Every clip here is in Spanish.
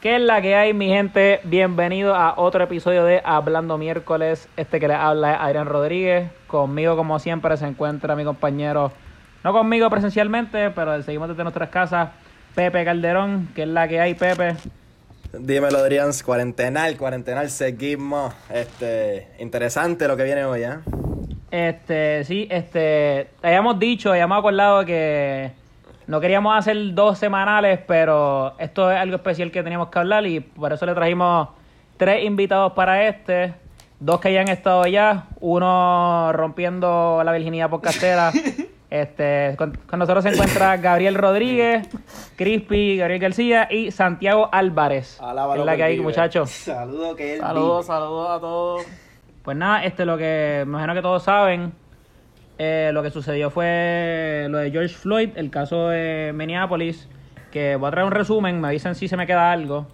¿Qué es la que hay, mi gente? Bienvenido a otro episodio de Hablando Miércoles. Este que les habla es Adrián Rodríguez. Conmigo, como siempre, se encuentra mi compañero, no conmigo presencialmente, pero seguimos desde nuestras casas, Pepe Calderón. ¿Qué es la que hay, Pepe? Dímelo, Adrián, cuarentenal, cuarentenal, seguimos. Este, interesante lo que viene hoy, ¿eh? Este, sí, este, habíamos dicho, habíamos acordado que no queríamos hacer dos semanales, pero esto es algo especial que teníamos que hablar y por eso le trajimos tres invitados para este. Dos que ya han estado ya, uno rompiendo la virginidad por castera. Este, con, nosotros se encuentra Gabriel Rodríguez, Crispy, Gabriel García y Santiago Álvarez. es la que hay, muchachos. Saludos, que Saludos, saludos a todos. Pues nada, este lo que me imagino que todos saben, eh, lo que sucedió fue lo de George Floyd, el caso de Minneapolis, que voy a traer un resumen, me dicen si se me queda algo.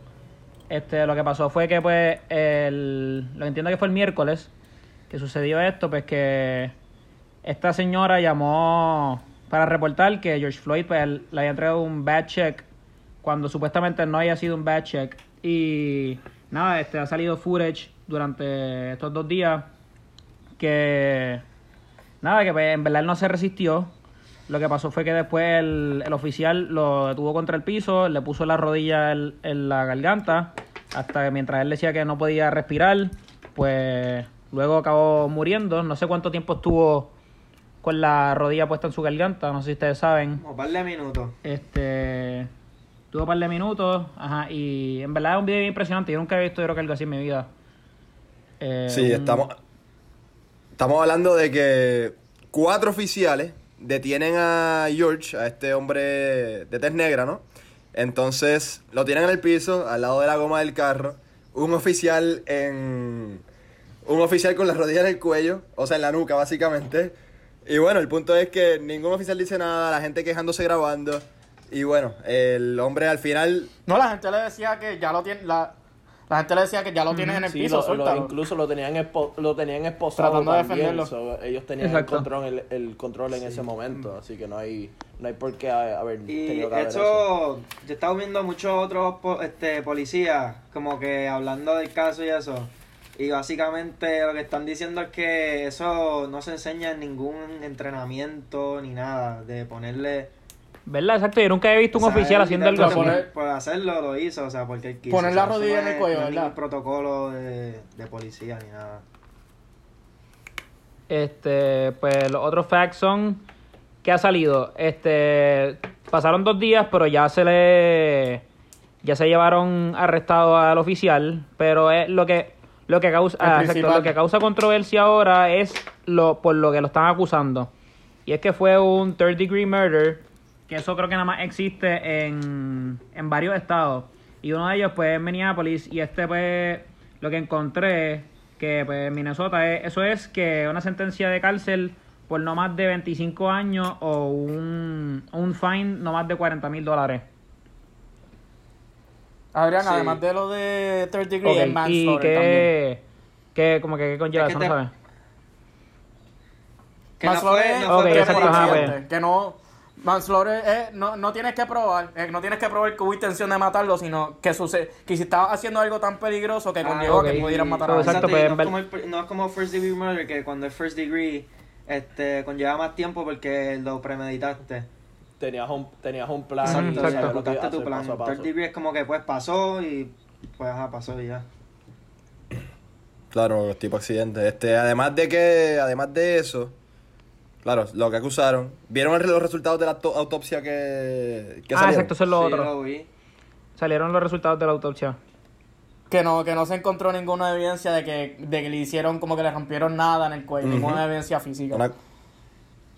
Este, lo que pasó fue que pues el, lo entiendo que fue el miércoles que sucedió esto, pues que esta señora llamó para reportar que George Floyd pues, le había entregado un bad check cuando supuestamente no haya sido un bad check. Y nada, este ha salido footage durante estos dos días que Nada, que pues, en verdad él no se resistió. Lo que pasó fue que después el, oficial lo detuvo contra el piso, le puso la rodilla en, la garganta, hasta que mientras él decía que no podía respirar, pues luego acabó muriendo. No sé cuánto tiempo estuvo con la rodilla puesta en su garganta, no sé si ustedes saben. Un par de minutos. Este. Tuvo un par de minutos, ajá, y en verdad es un video impresionante. Yo nunca he visto, yo creo que algo así en mi vida. Eh, sí, estamos, Estamos hablando de que cuatro oficiales detienen a George, a este hombre de tez negra, ¿no? Entonces lo tienen en el piso, al lado de la goma del carro. Un oficial en. Un oficial con las rodillas en el cuello, o sea, en la nuca, básicamente. Y bueno, el punto es que ningún oficial dice nada, la gente quejándose grabando. Y bueno, el hombre al final. No, la gente le decía que ya lo tiene. La, la gente le decía que ya lo tienes en el piso, incluso lo tenían, lo tenían esposado Tratando de defenderlo. ellos tenían el control, el, control en ese momento, así que no hay, no hay por qué haber y tenido que eso, yo he estado viendo muchos otros este, policías como que hablando del caso y eso. Y básicamente lo que están diciendo es que eso no se enseña en ningún entrenamiento ni nada, de ponerle ¿Verdad? Exacto, yo nunca he visto un oficial haciendo algo así. Por hacerlo lo hizo, o sea, porque él quiso. Poner la rodilla en el cuello, no ¿verdad? protocolo de, de policía ni nada. Este, pues los otros facts son que ha salido. Este, pasaron dos días, pero ya se le, ya se llevaron arrestado al oficial, pero es lo que, lo que causa, ah, exacto, lo que causa controversia ahora es lo por lo que lo están acusando. Y es que fue un third degree murder que eso creo que nada más existe en, en varios estados. Y uno de ellos pues es Minneapolis y este pues lo que encontré que pues Minnesota es, eso es que una sentencia de cárcel por no más de 25 años o un, un fine no más de 40 mil dólares. Adrián, además de lo de third degree, okay. manslaughter ¿Y qué, qué, como que, qué conlleva eso? no sabes. Que no fue, no fue, okay, que no Manslaughter eh, no, no tienes que probar, eh, no tienes que probar que hubo intención de matarlo, sino que sucede, que si estaba haciendo algo tan peligroso que ah, conllevó que pudieran matar a Exacto, pues, no, es como no es como first degree murder, que cuando es first degree este, conlleva más tiempo porque lo premeditaste. Tenías un, tenías un plan. Exacto, exacto. tu plan. Third degree es como que pues pasó y pues ajá, pasó y ya. Claro, tipo accidente. Este, además de que, además de eso, Claro, lo que acusaron. ¿Vieron los resultados de la autopsia que, que ah, exacto, eso es lo otro. Salieron los resultados de la autopsia. Que no, que no se encontró ninguna evidencia de que, de que le hicieron como que le rompieron nada en el cuello, ninguna evidencia física.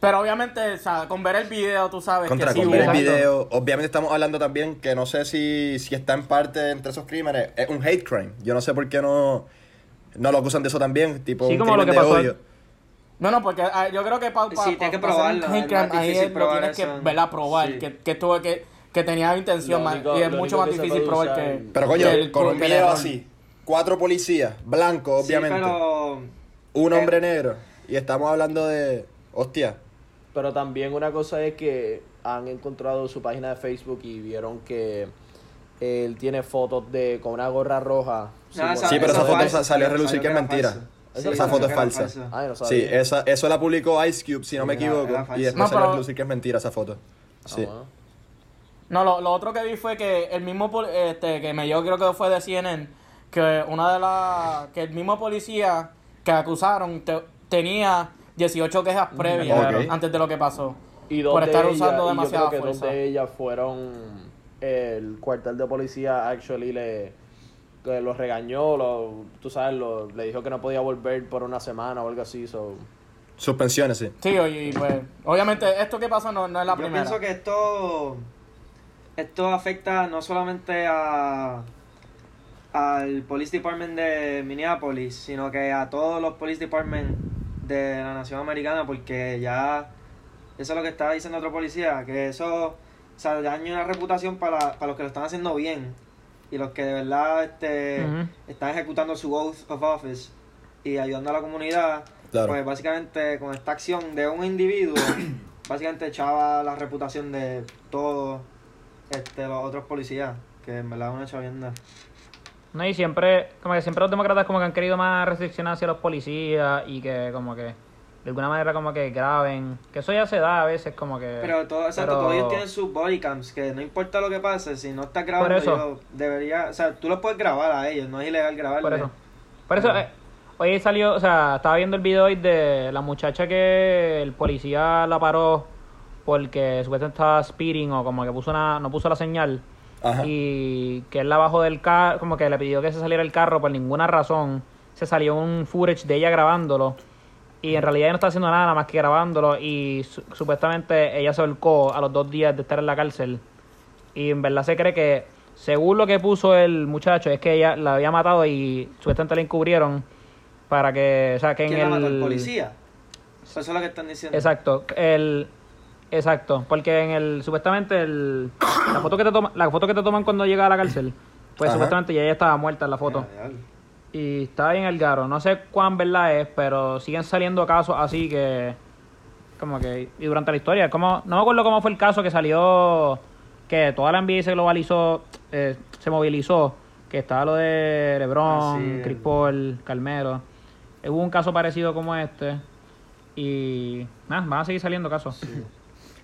Pero obviamente, o sea, con ver el video, tú sabes Contra, que con ver el video, obviamente estamos hablando también que no sé si, si está en parte entre esos crímenes, es un hate crime. Yo no sé por qué no, no lo acusan de eso también, tipo un crimen de odio. No, no, porque ah, yo creo que para pa, sí, pa, que probarlo. ahí lo tienes que ¿verdad? probar, que, que, tuve que, que tenía intención, y es mucho más difícil probar que. Pero coño, con un video así, cuatro policías, blancos, obviamente. pero, un hombre negro. Y estamos hablando de. Hostia. Pero también una cosa es que han encontrado su página de Facebook y vieron que él tiene fotos de con una gorra roja. Ah, sí, pero esa foto salió a relucir que es mentira. Esa foto es falsa. sí, esa, eso la publicó Ice Cube, si no me equivoco. Y después salió a relucir que es mentira esa foto. Ah, sí. No, lo, lo, otro que vi fue que el mismo, este, que me yo creo que fue de CNN, que una de las, que el mismo policía que acusaron tenía 18 quejas previas antes de lo que pasó. Y por estar usando demasiada que fuerza. de ellas fueron el cuartel de policía actually le que lo regañó, lo, tú sabes, lo, le dijo que no podía volver por una semana o algo así, so Suspensiones, sí. Sí, y pues, obviamente, esto que pasa no, no es la primera. Yo pienso que esto, esto afecta no solamente a al Police Department de Minneapolis, sino que a todos los Police Department de la nación americana, porque ya, eso es lo que estaba diciendo otro policía, que eso, o sea, daña una reputación para, para los que lo están haciendo bien y los que de verdad este, están ejecutando su oath of office y ayudando a la comunidad pues básicamente con esta acción de un individuo, básicamente echaba la reputación de todos este, los otros policías, que en verdad es una chavienda. No, y siempre, como que siempre los demócratas como que han querido más restricciones hacia los policías y que como que de alguna manera como que graben, que eso ya se da a veces como que... Pero, todo, exacto, todos ellos tienen sus bodycams, que no importa lo que pase, si no estás grabando, eso, debería, o sea, tú los puedes grabar a ellos, no es ilegal grabarlos. Por eso, por eso, eh, Hoy salió, o sea, estaba viendo el video hoy de la muchacha que el policía la paró porque supuestamente estaba speeding o como que puso una, no puso la señal. Y que él la bajó del carro, como que le pidió que se saliera el carro por ninguna razón. Se salió un footage de ella grabándolo. Y en realidad ella no está haciendo nada, más que grabándolo. Y supuestamente ella se volcó a los dos días de estar en la cárcel. Y en verdad se cree que, según lo que puso el muchacho, es que ella la había matado y supuestamente la encubrieron para que, o sea, que en el... mató, el policía? Eso es lo que están diciendo. Exacto, el... Exacto, porque en el supuestamente el la foto que te toma, la foto que te toman cuando llega a la cárcel, pues supuestamente ya ella estaba muerta en la foto. Y está bien el garo, no sé cuán verdad es, pero siguen saliendo casos así que como que y durante la historia, como no me acuerdo cómo fue el caso que salió que toda la NBA se globalizó, eh, se movilizó, que estaba lo de LeBron, ah, Chris Paul, Calmero hubo un caso parecido como este y nada, van a seguir saliendo casos.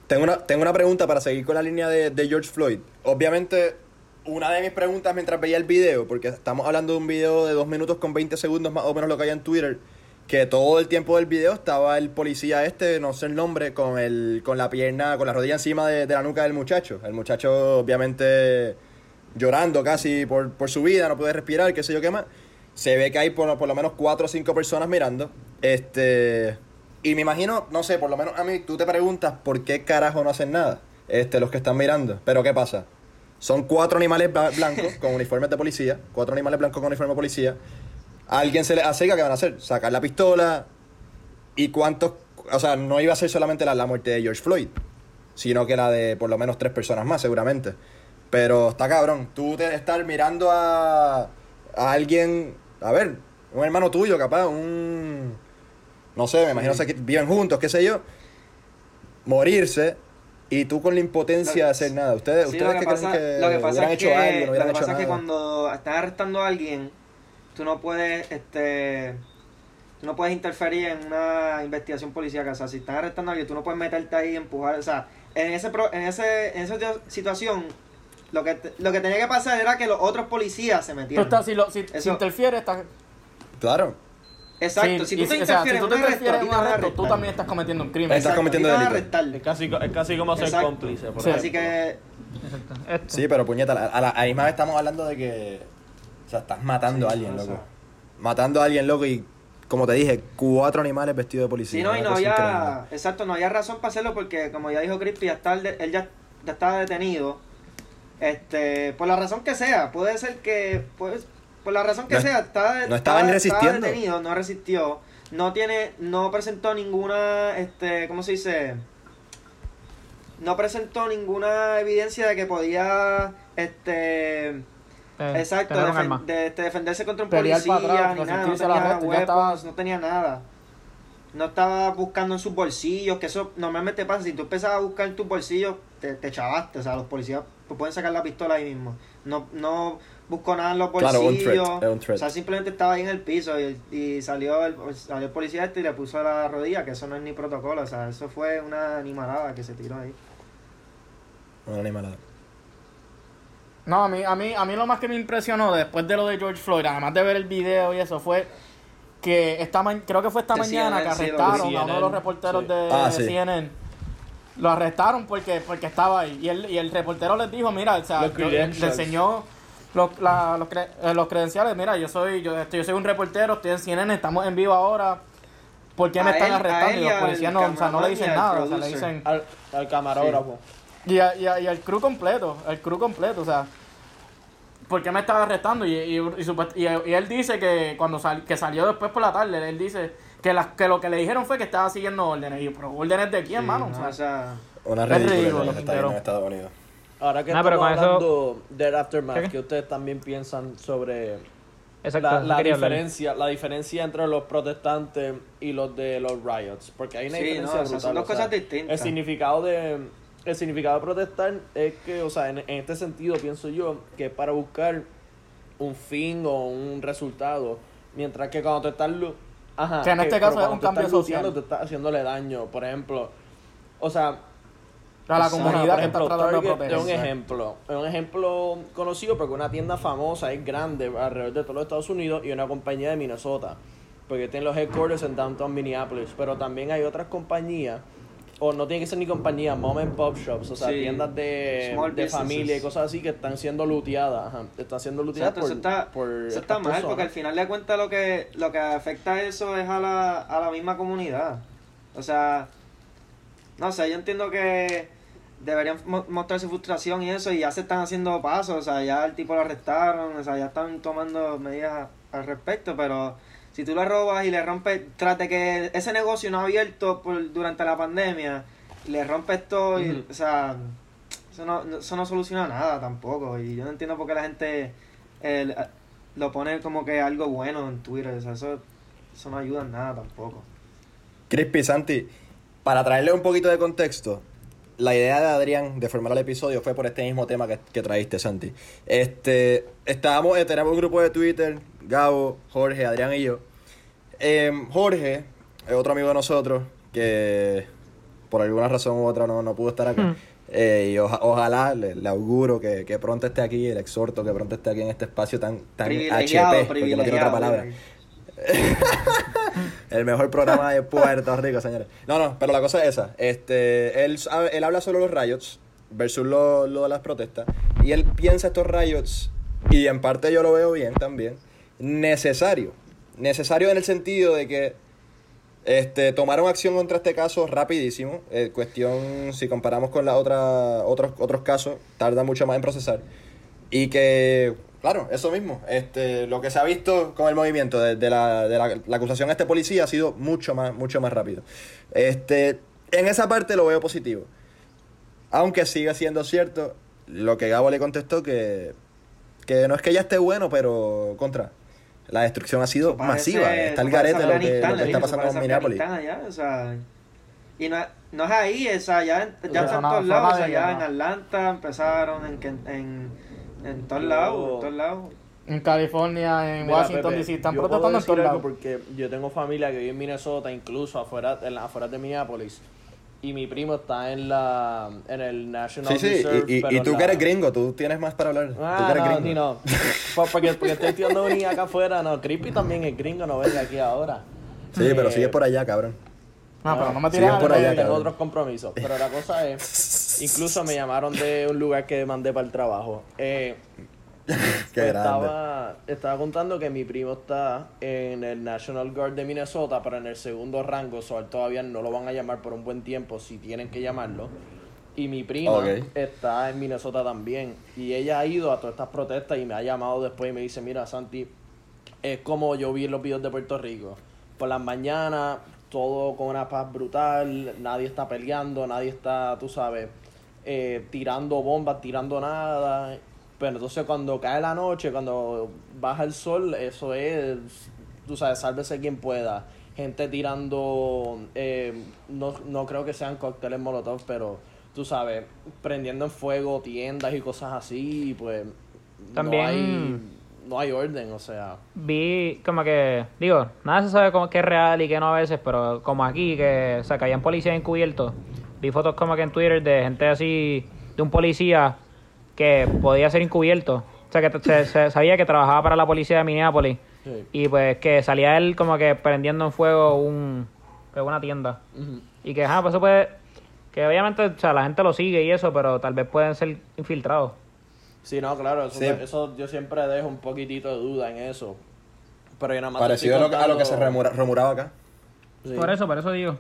Tengo, una, tengo una pregunta para seguir con la línea de, George Floyd. Obviamente, una de mis preguntas mientras veía el video, porque estamos hablando de un video de 2 minutos con 20 segundos más o menos lo que hay en Twitter, que todo el tiempo del video estaba el policía este, no sé el nombre, con, el, con la pierna, con la rodilla encima de, la nuca del muchacho. El muchacho obviamente llorando casi por, por su vida, no puede respirar, qué sé yo qué más. Se ve que hay por, por lo menos cuatro o cinco personas mirando. Este. Y me imagino, no sé, por lo menos a mí, tú te preguntas por qué carajo no hacen nada. Este, los que están mirando. Pero ¿qué pasa? Son cuatro animales blancos con uniformes de policía. Cuatro animales blancos con uniforme de policía. A alguien se le acerca, ¿qué van a hacer? Sacar la pistola. ¿Y cuántos? O sea, no iba a ser solamente la, la muerte de George Floyd, sino que la de por lo menos tres personas más, seguramente. Pero está cabrón. Tú te estar mirando a, a alguien a ver, un hermano tuyo, capaz, un. No sé, me imagino que viven juntos, qué sé yo. Morirse y tú con la impotencia de hacer nada. ¿Ustedes, ustedes que, creen que, lo que pasa es hecho que, algo, no Lo que pasa es que cuando estás arrestando a alguien, tú no puedes, este. Tú no puedes interferir en una investigación policial. O sea, si estás arrestando a alguien, tú no puedes meterte ahí y empujar. O sea, en, ese, en, ese, en esa situación, lo que, lo que tenía que pasar era que los otros policías se metieran. Tú si, lo, si, si interfieres, estás... Claro. Exacto, si tú te interfieres, en un arresto, tú también estás cometiendo un crimen. Estás cometiendo delito. Es casi, es casi como ser cómplice. Por Así que... Sí, pero puñeta, a la, misma vez estamos hablando de que... O sea, estás matando a alguien, loco. Matando a alguien, loco, y como te dije, cuatro animales vestidos de policía. Sí, no, y no había... Exacto, no había razón para hacerlo porque, como ya dijo Crispy, ya está, él ya, ya estaba detenido este, por la razón que sea, puede ser que, pues, por la razón que sea, está, no estaban resistiendo. detenido, no resistió, no tiene, no presentó ninguna, este, ¿cómo se dice? No presentó ninguna evidencia de que podía, este, eh, exacto, de, este, defenderse contra un policía, ni nada, no tenía huevos, no tenía nada. No estaba buscando en sus bolsillos, que eso normalmente pasa, si tú empezabas a buscar en tus bolsillos, te, te chavaste, o sea, los policías pues pueden sacar la pistola ahí mismo. no, no buscó nada en los bolsillos. O sea, simplemente estaba ahí en el piso y, salió, el, salió el policía este y le puso la rodilla, que eso no es ni protocolo. O sea, eso fue una animalada que se tiró ahí. Una animalada. No, a mí, a mí, a mí lo más que me impresionó después de lo de George Floyd, además de ver el video y eso, fue que esta creo que fue esta mañana que arrestaron a uno de los reporteros de, ah, CNN. Lo arrestaron porque, porque estaba ahí. Y el, y el reportero les dijo, mira, o sea, le enseñó los, la, los, eh, los, credenciales, mira, yo soy, yo, yo soy un reportero, estoy en CNN, estamos en vivo ahora. ¿Por qué me están arrestando? Y los policías no, o sea, no le dicen nada, o sea, le dicen... Al, al camarógrafo. Y, a, y, y, al crew completo, el crew completo, o sea... ¿Por qué me están arrestando? Y, y, y, él dice que cuando sal, que salió después por la tarde, él dice que, las que lo que le dijeron fue que estaba siguiendo órdenes. Y pero órdenes de quién, mano? o sea, una ridícula en Estados Unidos. Ahora que estamos hablando del aftermath, ¿qué? ustedes también piensan sobre la, diferencia, la diferencia entre los protestantes y los de los riots? Porque hay una diferencia brutal. son dos cosas distintas. El significado de el significado de protestar es que, o sea, en, este sentido pienso yo que es para buscar un fin o un resultado, mientras que cuando te estás Ajá, que en este caso es un cambio social. Te estás haciéndole daño, por ejemplo. O sea, a la comunidad que está tratando de proteger. Es un ejemplo, es un ejemplo conocido porque una tienda famosa es grande alrededor de todos los Estados Unidos y una compañía de Minnesota, porque tienen los headquarters en downtown Minneapolis, pero también hay otras compañías o no tiene que ser ni compañía, mom and pop shops, o sea, tiendas de, de familia y cosas así que están siendo luteadas, están siendo luteadas por, eso está, eso está mal, porque al final de cuentas lo que, lo que afecta a eso es a la, a la misma comunidad. O sea, no sé, yo entiendo que deberían mostrar su frustración y eso, y ya se están haciendo pasos, o sea, ya el tipo lo arrestaron, o sea, ya están tomando medidas al respecto, pero si tú le robas y le rompes, trate que ese negocio no ha abierto por, durante la pandemia, le rompes todo, y, o sea, eso no, eso no soluciona nada tampoco, y yo no entiendo por qué la gente eh, lo pone como que algo bueno en Twitter, o sea, eso, eso no ayuda en nada tampoco. Crispy, Santi, para traerle un poquito de contexto, la idea de Adrián de formar el episodio fue por este mismo tema que, que traíste, Santi. Este, estábamos, eh, teníamos un grupo de Twitter, Gabo, Jorge, Adrián y yo. Em, Jorge es otro amigo de nosotros que por alguna razón u otra no, no pudo estar acá. Eh, y ojalá le, auguro que, que, pronto esté aquí, el exhorto que pronto esté aquí en este espacio tan, tan HP, porque no tiene otra palabra. el mejor programa de Puerto Rico, señores. No, no, pero la cosa es esa. Este, él, él habla sobre los riots versus lo, de las protestas. Y él piensa estos riots, y en parte yo lo veo bien también, necesario. Necesario en el sentido de que este, tomaron acción contra este caso rapidísimo. Eh, cuestión, si comparamos con la otra, otros, otros casos, tarda mucho más en procesar. Y que Claro, eso mismo. Este, lo que se ha visto con el movimiento de, la, de la, acusación a este policía ha sido mucho más, mucho más rápido. Este, en esa parte lo veo positivo. Aunque siga siendo cierto lo que Gabo le contestó, que, que no es que ya esté bueno, pero contra. La destrucción ha sido masiva. Está el garete lo que, lo que está pasando con Minneapolis. o sea, y no, no, es ahí, o sea, ya, ya están todos lados. O sea, ya en Atlanta empezaron, en, en en todos lados, en todos lados. En California, en Washington DC, están protestando en todos lados. Porque yo tengo familia que vive en Minnesota, incluso afuera, en la, afuera de Minneapolis. Y mi primo está en la en el National sí, sí. y, y, y tú que eres gringo, tú tienes más para hablar. Ah, tú que eres no, gringo. No. porque, porque estoy estudiando venir acá afuera. No, Creepy también es gringo, no venga aquí ahora. Sí, pero sigue por allá, cabrón. No, pero no me tires por allá. Tengo otros compromisos. Pero la cosa es, incluso me llamaron de un lugar que mandé para el trabajo. Eh, Qué estaba, estaba contando que mi primo está en el National Guard de Minnesota, pero en el segundo rango, so, todavía no lo van a llamar por un buen tiempo, si tienen que llamarlo. Y mi prima está en Minnesota también. Y ella ha ido a todas estas protestas y me ha llamado después y me dice, mira Santi, es como yo vi en los videos de Puerto Rico. Por las mañanas, todo con una paz brutal, nadie está peleando, nadie está, tú sabes, eh, tirando bombas, tirando nada. Pero entonces cuando cae la noche, cuando baja el sol, eso es, tú sabes, sálvese quien pueda. Gente tirando, eh, no, no creo que sean cócteles molotov, pero tú sabes, prendiendo en fuego tiendas y cosas así, pues también no hay orden, o sea. Vi como que, digo, nada se sabe como que es real y que no a veces, pero como aquí, que o sea, caían policías encubiertos, vi fotos como que en Twitter de gente así, de un policía que podía ser encubierto, o sea, que se, sabía que trabajaba para la policía de Minneapolis, y pues que salía él como que prendiendo en fuego un, pues, una tienda, y que, ah, pues eso puede, que obviamente, o sea, la gente lo sigue y eso, pero tal vez pueden ser infiltrados. Sí, no, claro, eso, yo siempre dejo un poquitito de duda en eso. Pero yo nada más Parecido a lo, que se rumoraba acá. Por eso, por eso digo.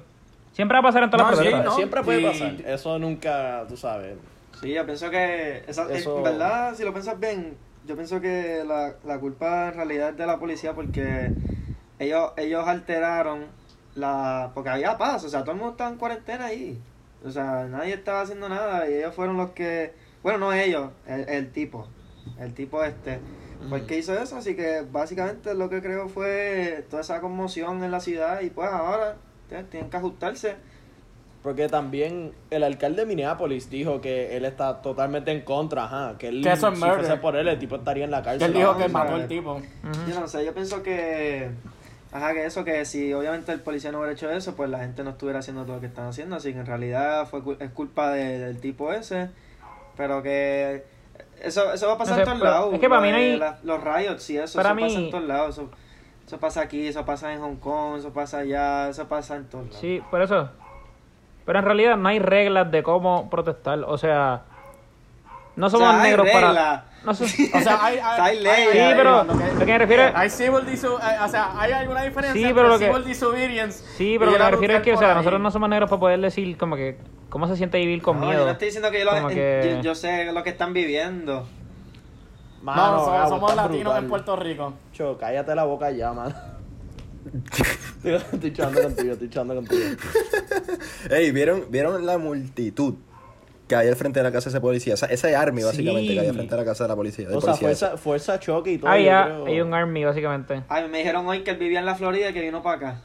Siempre va a pasar en todas las sí, Siempre puede pasar. Eso nunca, tú sabes. Sí, yo pienso que, esa, en verdad, si lo piensas bien, yo pienso que la, la culpa en realidad es de la policía porque ellos, ellos alteraron la... Porque había paz, o sea, todo el mundo estaba en cuarentena ahí. O sea, nadie estaba haciendo nada y ellos fueron los que bueno, no ellos, el, tipo. El tipo este. Fue el que hizo eso, así que básicamente lo que creo fue toda esa conmoción en la ciudad y pues ahora tienen que ajustarse. Porque también el alcalde de Minneapolis dijo que él está totalmente en contra, ajá, que él que eso es si fuese por él, el tipo estaría en la cárcel. Él dijo que mató al tipo. Yo no sé, yo pienso que ajá, que eso que si obviamente el policía no hubiera hecho eso, pues la gente no estuviera haciendo todo lo que están haciendo, así que en realidad fue es culpa del tipo ese pero que eso, eso va a pasar en todos lados. Es que para mí no hay... los riots y eso, eso pasa en todos lados. Eso, eso pasa aquí, eso pasa en Hong Kong, eso pasa allá, eso pasa en todos lados. Sí, por eso. Pero en realidad no hay reglas de cómo protestar. O sea, no somos negros para. No sé, o sea, hay, hay, leyes. Sí, pero lo que me refiero Hay civil disobedience. O sea, hay alguna diferencia sí, pero entre civil disobedience. Sí, pero lo que me refiero es que, o sea, nosotros no somos negros para poder decir, como que, ¿cómo se siente vivir con miedo? Yo no estoy diciendo que yo, lo, que... yo, sé lo que están viviendo. Mano, no, somos, latinos en Puerto Rico. Cho, cállate la boca ya, man. estoy echando contigo, estoy echando contigo. Ey, ¿vieron, ¿vieron la multitud que hay al frente de la casa de ese policía. Esa, esa army, básicamente, que hay al frente de la casa de la policía. O sea, fuerza, fuerza choque y todo. Ah, ya, hay un army, básicamente. Ay, me dijeron hoy que él vivía en la Florida y que vino para acá.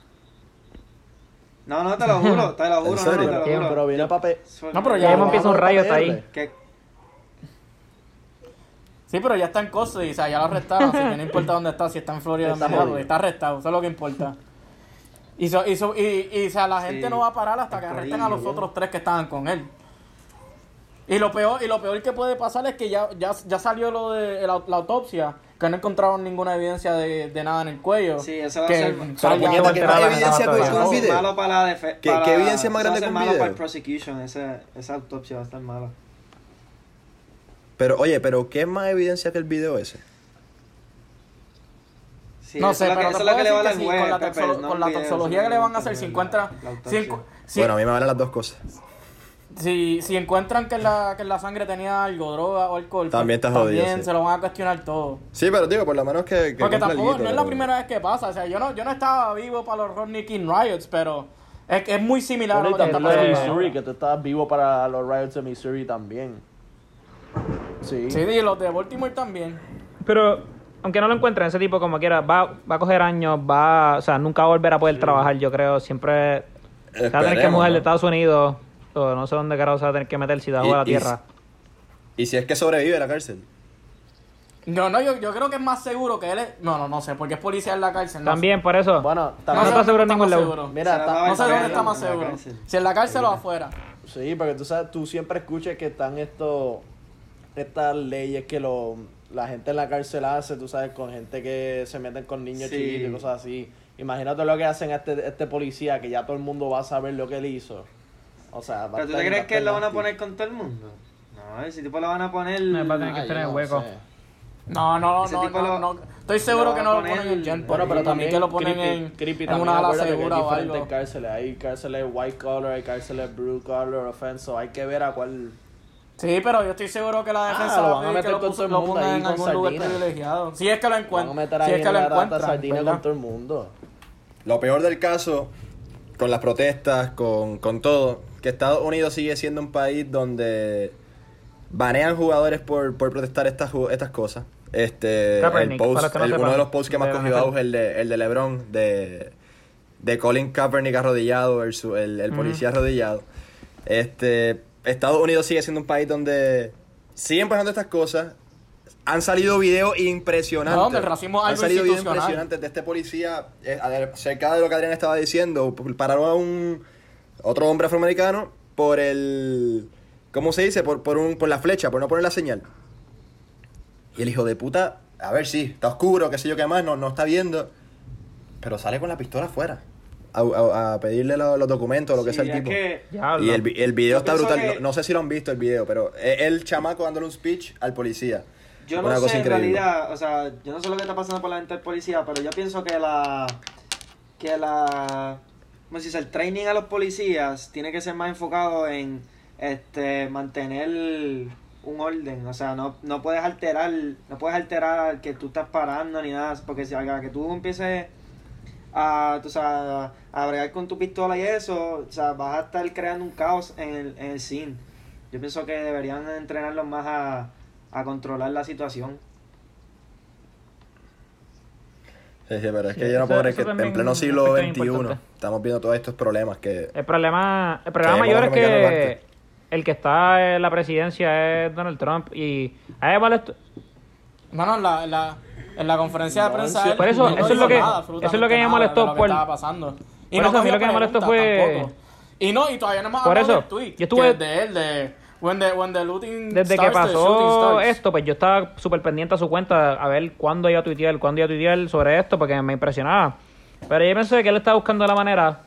No, no, te lo juro, te lo juro, no, no, te lo juro. Pero viene papel. No, pero ya, empieza un rayo hasta ahí. Sí, pero ya está en Costa y o sea, ya lo arrestaron, así que no importa dónde está, si está en Florida o está arrestado, eso es lo que importa. Y, y, y, y o sea, la gente no va a parar hasta que arresten a los otros tres que estaban con él. Y lo peor, y lo peor que puede pasar es que ya, ya, ya salió lo de la, autopsia, que no encontraron ninguna evidencia de, de, nada en el cuello. Sí, eso va a ser. ¿Qué más evidencia con, un video? Malo para la ¿Qué, ¿Qué, evidencia más grande con un video? malo para el prosecution, esa, esa autopsia va a estar mala. Pero, oye, pero ¿qué más evidencia que el video ese? Sí, no sé, pero eso es lo que le con la, con la toxología que le van a hacer, si encuentra... bueno, a mí me valen las dos cosas si, si encuentran que la, que la sangre tenía algo, droga o alcohol, también, pues, también se lo van a cuestionar todo. Sí, pero digo, por lo menos que. que Porque tampoco no es la primera vez que pasa. O sea, yo no, yo no estaba vivo para los Rodney King Riots, pero es, es muy similar a lo que está pasando. de Missouri, que tú estabas vivo para los Riots de Missouri también. Sí. Sí, y los de Baltimore también. Pero, aunque no lo encuentren, ese tipo como quiera, va, va a coger años, va, o sea, nunca va a volver a poder trabajar, yo creo. Siempre va a tener que mujer de Estados Unidos no sé dónde carajo se va a tener que meter si da a la tierra. Y, si es que sobrevive a la cárcel. No, no, yo, yo creo que es más seguro que él es... No, no, no sé, porque es policía en la cárcel. también, por eso. Bueno, no, está seguro en ningún lado. Mira, no sé dónde está más seguro. Si en la cárcel o afuera. Sí, porque tú sabes, tú siempre escuchas que están estos... Estas leyes que lo, la gente en la cárcel hace, tú sabes, con gente que se meten con niños chiquitos y cosas así. Imagínate lo que hacen este, este policía, que ya todo el mundo va a saber lo que él hizo. O sea, ¿Pero tú te crees que lo van a poner con todo el mundo? No, ese tipo lo van a poner. No, va a tener que tener hueco. No, no, no, no, no, Estoy seguro que no lo ponen en Gen Bueno, pero también que lo ponen en, en una ala segura o algo. cárceles. Hay cárceles white collar, hay cárceles blue collar, offense. Hay que ver a cuál... Sí, pero yo estoy seguro que la defensa ah, lo van a meter con todo el mundo ahí en algún lugar privilegiado. Si es que lo encuentran. Si es que lo encuentran. con todo el mundo. Lo peor del caso, con las protestas, con, con todo, que Estados Unidos sigue siendo un país donde banean jugadores por, por protestar estas, estas cosas. Este, el post, uno de los posts que más cogió es el de, el de LeBron, de, de Colin Kaepernick arrodillado versus el, el policía arrodillado. Este, Estados Unidos sigue siendo un país donde siguen pasando estas cosas, han salido videos impresionantes. No, el racismo Han salido videos impresionantes de este policía, eh, acerca de lo que Adrián estaba diciendo. Pararon a un otro hombre afroamericano por el. ¿Cómo se dice? Por, por, un, por la flecha, por no poner la señal. Y el hijo de puta, a ver, sí, está oscuro, qué sé yo qué más, no, no está viendo. Pero sale con la pistola afuera. A, pedirle los, documentos, lo que sea el tipo. y el, el video está brutal. No, sé si lo han visto el video, pero es el chamaco dándole un speech al policía. Yo no sé en realidad, o sea, yo no sé lo que está pasando por la mente del policía, pero yo pienso que la. que la. ¿Cómo se dice? El training a los policías tiene que ser más enfocado en este mantener un orden, o sea, no, no puedes alterar, no puedes alterar al que tú estás parando ni nada, porque si a que tú empieces a, tú sabes, a, bregar con tu pistola y eso, o sea, vas a estar creando un caos en el, en el scene. Yo pienso que deberían entrenarlos más a, a controlar la situación. Sí, sí, pero es que yo no puedo creer que en pleno siglo XXI estamos viendo todos estos problemas que... El problema, el problema mayor es que el que está en la presidencia es Donald Trump y a él vale bueno en la, la, en la conferencia de prensa por eso eso es lo que eso es lo que me molestó por pasando. Y no, eso a mí lo que me molestó fue y no y todavía no hemos por eso tweet yo estuve de él de when the, when the looting desde que pasó esto pues yo estaba súper pendiente a su cuenta a ver cuándo iba a tuitear cuándo iba a tuitear sobre esto porque me impresionaba pero yo pensé que él estaba buscando la manera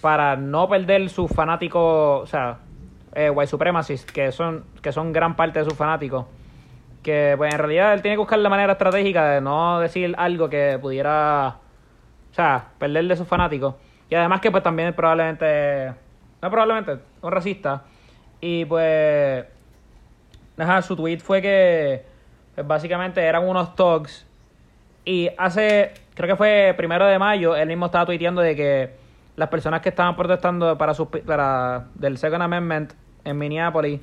para no perder su fanático o sea eh, white supremacists, que son, que son gran parte de sus fanáticos. Que pues en realidad él tiene que buscar la manera estratégica de no decir algo que pudiera, o sea, perder de sus fanáticos. Y además que pues también probablemente, no probablemente, un racista. Y pues, ajá, su tweet fue que pues, básicamente eran unos talks. Y hace, creo que fue primero de mayo, él mismo estaba tuiteando de que las personas que estaban protestando para, sus, para del Second Amendment en Minneapolis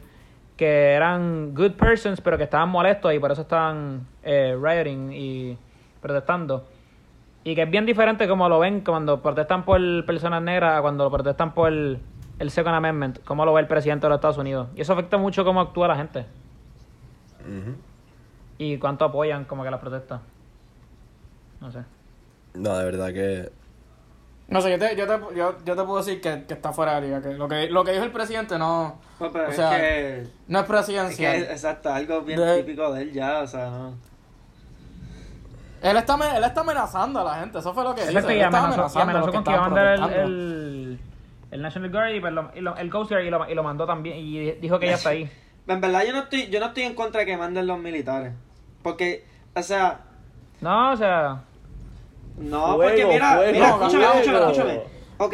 que eran good persons pero que estaban molestos y por eso estaban eh, rioting y protestando y que es bien diferente como lo ven cuando protestan por personas negras a cuando protestan por el, Second Amendment como lo ve el presidente de los Estados Unidos y eso afecta mucho cómo actúa la gente y cuánto apoyan como que las protestas no sé no de verdad que no sé, yo te, yo te, yo, yo te puedo decir que, que, está fuera de liga. Que lo, que lo que dijo el presidente no. Pues, o sea, es que, no es presidencial. Es exacto, algo bien típico de él ya, o sea, no. Él está, él está amenazando a la gente, eso fue lo que él. Él amenazó, amenazó con que iba a mandar el, el, el, National Guard y, pues el Coast Guard y lo, y lo mandó también. Y dijo que ya está ahí. En verdad, yo no, estoy, yo no estoy en contra de que manden los militares. Porque, o sea. No, o sea. No, porque mira, mira, escúchame, escúchame, escúchame. Ok,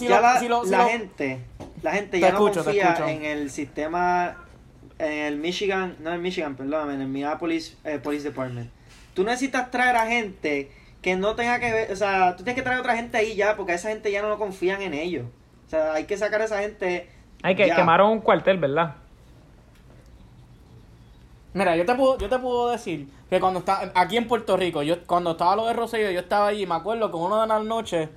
ya la, la gente, la gente ya no confía en el sistema, en el Michigan, no en Michigan, perdón, en el Minneapolis eh, Police Department. Tú necesitas traer a gente que no tenga que ver, o sea, tú tienes que traer a otra gente ahí ya, porque a esa gente ya no lo confían en ellos. O sea, hay que sacar a esa gente. Hay que quemar un cuartel, ¿verdad? Mira, yo te puedo, yo te puedo decir que cuando está aquí en Puerto Rico, yo cuando estaba lo de Rosselló, yo estaba allí y me acuerdo que uno de las noches,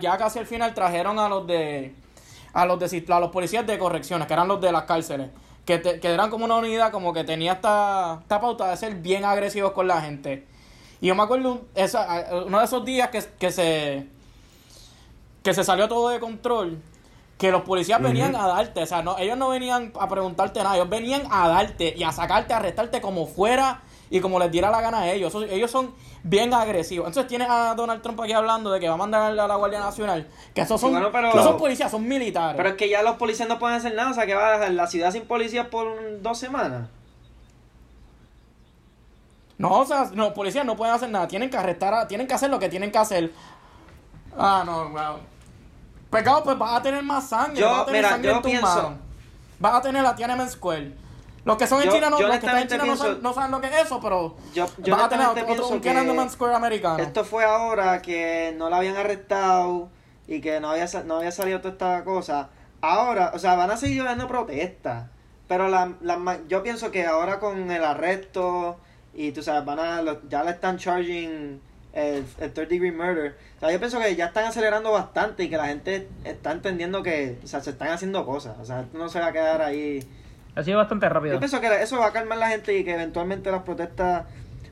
ya casi al final trajeron a los de a los de a los policías de correcciones, que eran los de las cárceles, que, que eran como una unidad como que tenía esta, esta pauta de ser bien agresivos con la gente. Y yo me acuerdo esa, uno de esos días que, que se que se salió todo de control que los policías venían a darte, o sea, no, ellos no venían a preguntarte nada, ellos venían a darte y a sacarte, a arrestarte como fuera y como les diera la gana a ellos. Ellos son bien agresivos. Entonces tienes a Donald Trump aquí hablando de que va a mandar a la Guardia Nacional, que esos son, son policías, son militares. Pero es que ya los policías no pueden hacer nada, o sea, que va a dejar la ciudad sin policías por dos semanas. No, o sea, no, policías no pueden hacer nada, tienen que arrestar, tienen que hacer lo que tienen que hacer. Ah, no, wow. Pecado, pues vas a tener más sangre. vas a tener sangre en tu mano. Vas a tener la Tiananmen Square. Los que son en China, no, los que están en China no, saben, lo que es eso, pero yo, vas a tener otro, un Tiananmen Square americano. Esto fue ahora que no la habían arrestado y que no había, no había salido toda esta cosa. Ahora, o sea, van a seguir habiendo protestas. Pero la, la, yo pienso que ahora con el arresto y tú sabes, van a, ya le están charging el, third degree murder. O sea, yo pienso que ya están acelerando bastante y que la gente está entendiendo que, o sea, se están haciendo cosas. O sea, esto no se va a quedar ahí Ha sido bastante rápido. Yo pienso que eso va a calmar la gente y que eventualmente las protestas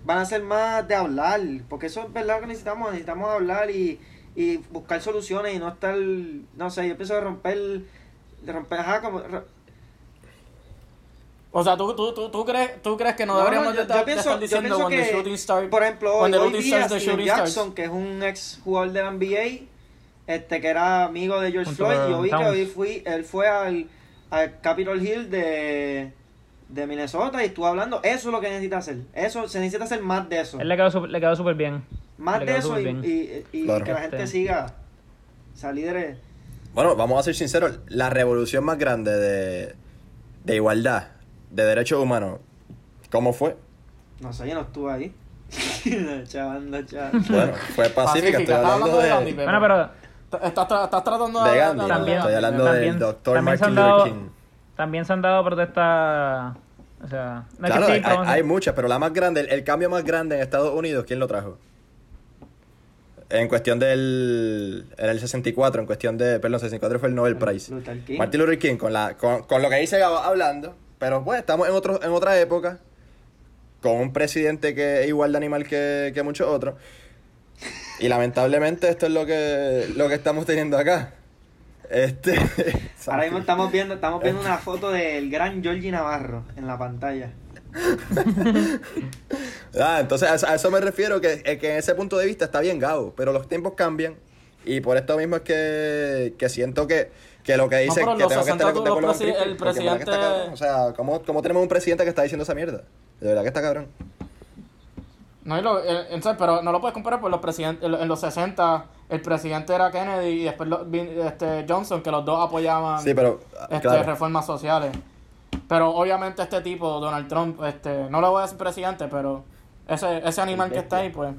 van a ser más de hablar, porque eso es verdad que necesitamos, necesitamos hablar y, y buscar soluciones y no estar, no sé, yo pienso de romper, de romper, ajá, como... O sea, ¿tú, tú, tú, tú, crees, tú crees que no, deberíamos yo, estar, pienso, diciendo yo pienso que, shooting por ejemplo, hoy, hoy día Steve Jackson, que es un ex jugador de la NBA, este que era amigo de George Floyd, yo vi que hoy fui, él fue al, al Capitol Hill de de Minnesota y estuvo hablando, eso es lo que necesita hacer. Eso, se necesita hacer más de eso. Él le quedó, le quedó súper bien. Más de eso y, y, y que la gente siga. Salir Bueno, vamos a ser sinceros, la revolución más grande de, de igualdad, de derechos humanos, ¿cómo fue? No sé, yo no estuve ahí. chaval, chaval. Bueno, fue pacífica, estoy hablando de... de bueno, pero... Estás, estás tratando de... Gandhi, también, estoy hablando del doctor Martin Luther King. También se han dado protestas. O sea, no claro, hay, hay, muchas, pero la más grande, el, cambio más grande en Estados Unidos, ¿quién lo trajo? En cuestión del. En el 64, en cuestión de. Perdón, 64 fue el Nobel Prize. Martin Luther King, con, la, con, con lo que dice hablando. Pero pues, estamos en, otro, en otra época. Con un presidente que es igual de animal que, que muchos otros. Y lamentablemente esto es lo que, lo que estamos teniendo acá. Este. Ahora mismo estamos viendo, estamos viendo una foto del gran Georgie Navarro en la pantalla. ah, entonces a, eso me refiero que, que en ese punto de vista está bien Gabo, pero los tiempos cambian y por esto mismo es que, que siento que, que lo que dice que tengo que estar de acuerdo con el presidente... o sea, ¿cómo, ¿cómo tenemos un presidente que está diciendo esa mierda? De verdad que está cabrón. No, lo, pero no lo puedes comparar por los presidentes en los 60 el presidente era Kennedy y después este Johnson, que los dos apoyaban este, reformas sociales. Pero obviamente este tipo, Donald Trump, este, no le voy a decir presidente, pero ese, ese animal que está ahí, pues,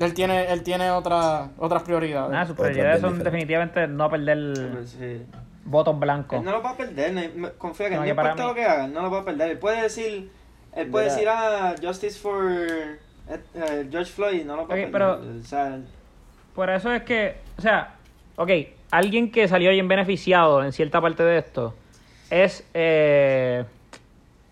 él tiene, él tiene otra, otras prioridades. Ah, sus prioridades son definitivamente no perder votos blancos. no lo va a perder, confía que no, importa lo que haga, no lo va a perder. Él puede decir, él puede decir, ah, justice for eh, eh, George Floyd, no lo va a perder. Pero, o sea, por eso es que, o sea, ok, alguien que salió bien beneficiado en cierta parte de esto es eh,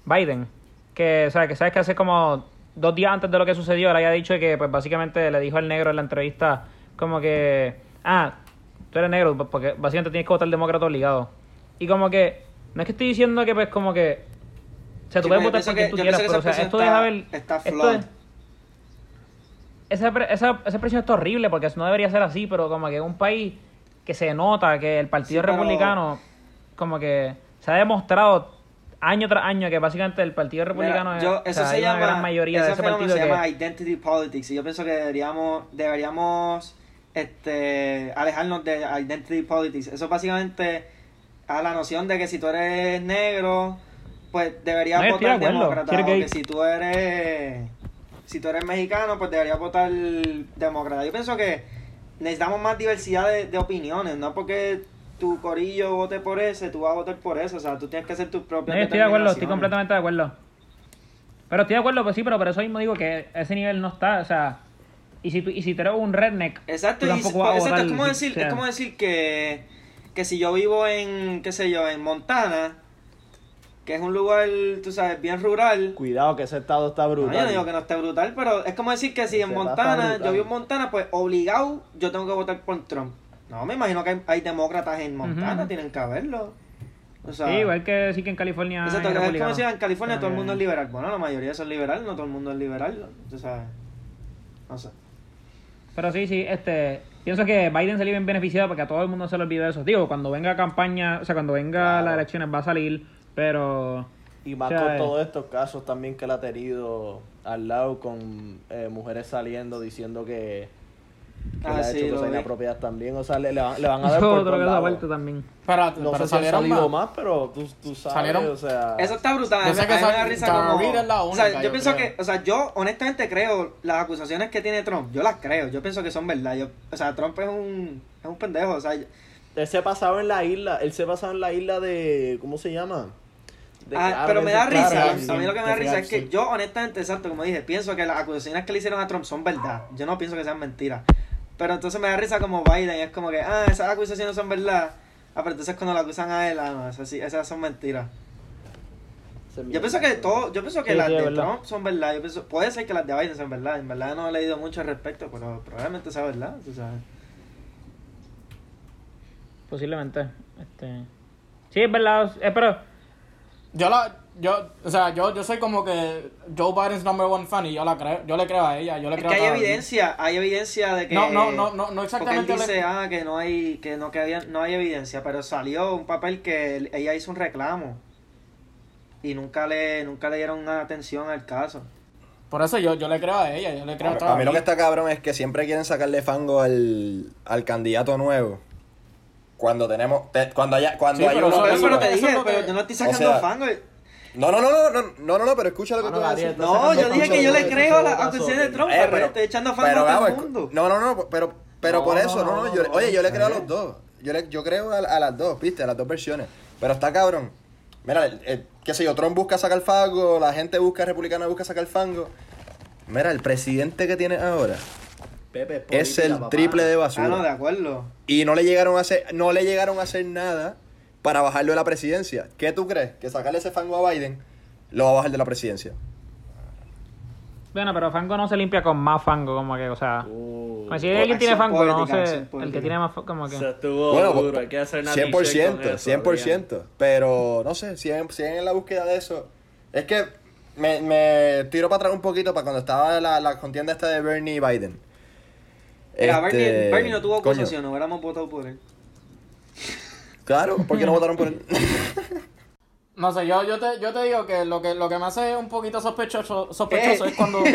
Biden. Que, o sea, que sabes que hace como dos días antes de lo que sucedió, él había dicho que, pues básicamente le dijo al negro en la entrevista, como que, ah, tú eres negro, pues, porque básicamente tienes que votar demócrata obligado. Y como que, no es que estoy diciendo que, pues, como que, o sea, tú puedes votar por quien tú quieras, pero, o sea, esto deja ver. Está esto esa, esa, esa presión es horrible porque no debería ser así, pero como que en un país que se nota que el Partido Republicano, como que se ha demostrado año tras año que básicamente el Partido Republicano es eso se llama, una gran mayoría de ese partido se llama identity politics y yo pienso que deberíamos deberíamos este alejarnos de identity politics eso básicamente a la noción de que si tú eres negro pues deberías votar demócrata o que si tú eres si tú eres mexicano, pues deberías votar demócrata. Yo pienso que necesitamos más diversidad de, opiniones, no porque tu corillo vote por ese, tú vas a votar por eso, o sea, tú tienes que hacer tu propia no, estoy de acuerdo, estoy completamente de acuerdo. Pero estoy de acuerdo, pues sí, pero por eso mismo digo que ese nivel no está, o sea, y si tú, y si tú eres un redneck, exacto, tú tampoco vas a exacto, es como decir, es como decir que, que si yo vivo en, qué sé yo, en Montana, que es un lugar, tú sabes, bien rural. Cuidado, que ese estado está brutal. No, yo no digo que no esté brutal, pero es como decir que si en Montana, yo vivo en Montana, pues obligado yo tengo que votar por Trump. No, me imagino que hay, demócratas en Montana, tienen que haberlo. O sea, sí, igual que decir que en California. Exacto, es como decir en California todo el mundo es liberal. Bueno, la mayoría son liberales, no todo el mundo es liberal. Tú sabes. No sé. Pero sí, sí, este. Pienso que Biden salió bien beneficiado porque a todo el mundo se le olvida eso. Digo, cuando venga campaña, o sea, cuando venga las elecciones va a salir pero. Y más con todos estos casos también que él ha tenido al lado con eh, mujeres saliendo diciendo que, que ah, le ha hecho cosas inapropiadas también. O sea, le, le, van, le van a dar por otro lado. vuelta también. Para, no sé si han salido más, pero tú, tú sabes, ¿Salieron? o sea... Eso está brutal. Yo sé que me da risa como... La única, o sea, yo, yo pienso que... O sea, yo honestamente creo las acusaciones que tiene Trump, yo las creo. Yo pienso que son verdad. Yo, o sea, Trump es un, es un pendejo, o sea... Él se pasaba en la isla, él se pasaba en la isla de... ¿Cómo se llama? Ah, pero me da risa. a mí lo que me da risa es que yo, honestamente, exacto, como dije, pienso que las acusaciones que le hicieron a Trump son verdad. Yo no pienso que sean mentiras. Pero entonces me da risa como Biden, es como que, ah, esas acusaciones son verdad. Ah, pero entonces cuando la acusan a él, ah, no, esas, esas son mentiras. yo pienso que todo, yo pienso que las de Trump son verdad. Yo pienso, puede ser que las de Biden sean verdad. En verdad no he leído mucho al respecto, pero probablemente sea verdad, tú sabes. Posiblemente. Este... Sí, es verdad. Eh, pero yo la yo o sea yo yo soy como que Joe Biden's number one fan y yo la creo yo le creo a ella yo le creo es que hay evidencia hay evidencia de que no no no no, no exactamente él dice ah que no hay que no que había, no hay evidencia pero salió un papel que ella hizo un reclamo y nunca le nunca le dieron atención al caso. Por eso yo, yo le creo a ella, yo le creo a, a mí lo que está cabrón es que siempre quieren sacarle fango al, al candidato nuevo cuando tenemos cuando haya cuando hay pero, uno pero, te dije pero yo no estoy sacando fango no, no, no, no, no, no, no, no, pero escucha lo que tú Gabriel. No, yo dije que yo le creo a la acusación de Trump, eh, pero, estoy echando fama a todo el mundo. No, no, no, pero, pero por eso, no, no, yo, oye, yo le creo a los dos. Yo, le, yo creo a, a, las dos, viste, a las dos versiones. Pero está cabrón. Mira, el, el, qué sé yo, Trump busca sacar fango, la gente busca, republicana busca sacar fango. Mira, el presidente que tiene ahora Pepe, es, es el triple de basura. Ah, no, de acuerdo. Y no le llegaron a hacer, no le llegaron a hacer nada para bajarlo de la presidencia. ¿Qué tú crees? Que sacarle ese fango a Biden lo va a bajar de la presidencia. Bueno, pero fango no se limpia con más fango, como que, o sea. Uh, si alguien tiene fango, no sé. El que tiene más fango, como que. Se estuvo bueno, duro, hay que hacer 100%, 100%. Pero no sé, si si en la búsqueda de eso. Es que me, me tiro para atrás un poquito para cuando estaba la, la contienda esta de Bernie y Biden. Mira, este, Bernie, no tuvo acusación, no hubiéramos votado por él. Claro, ¿por qué no votaron por él? No sé, yo, yo, te, yo te digo que lo que lo que me hace un poquito sospechoso, sospechoso es cuando.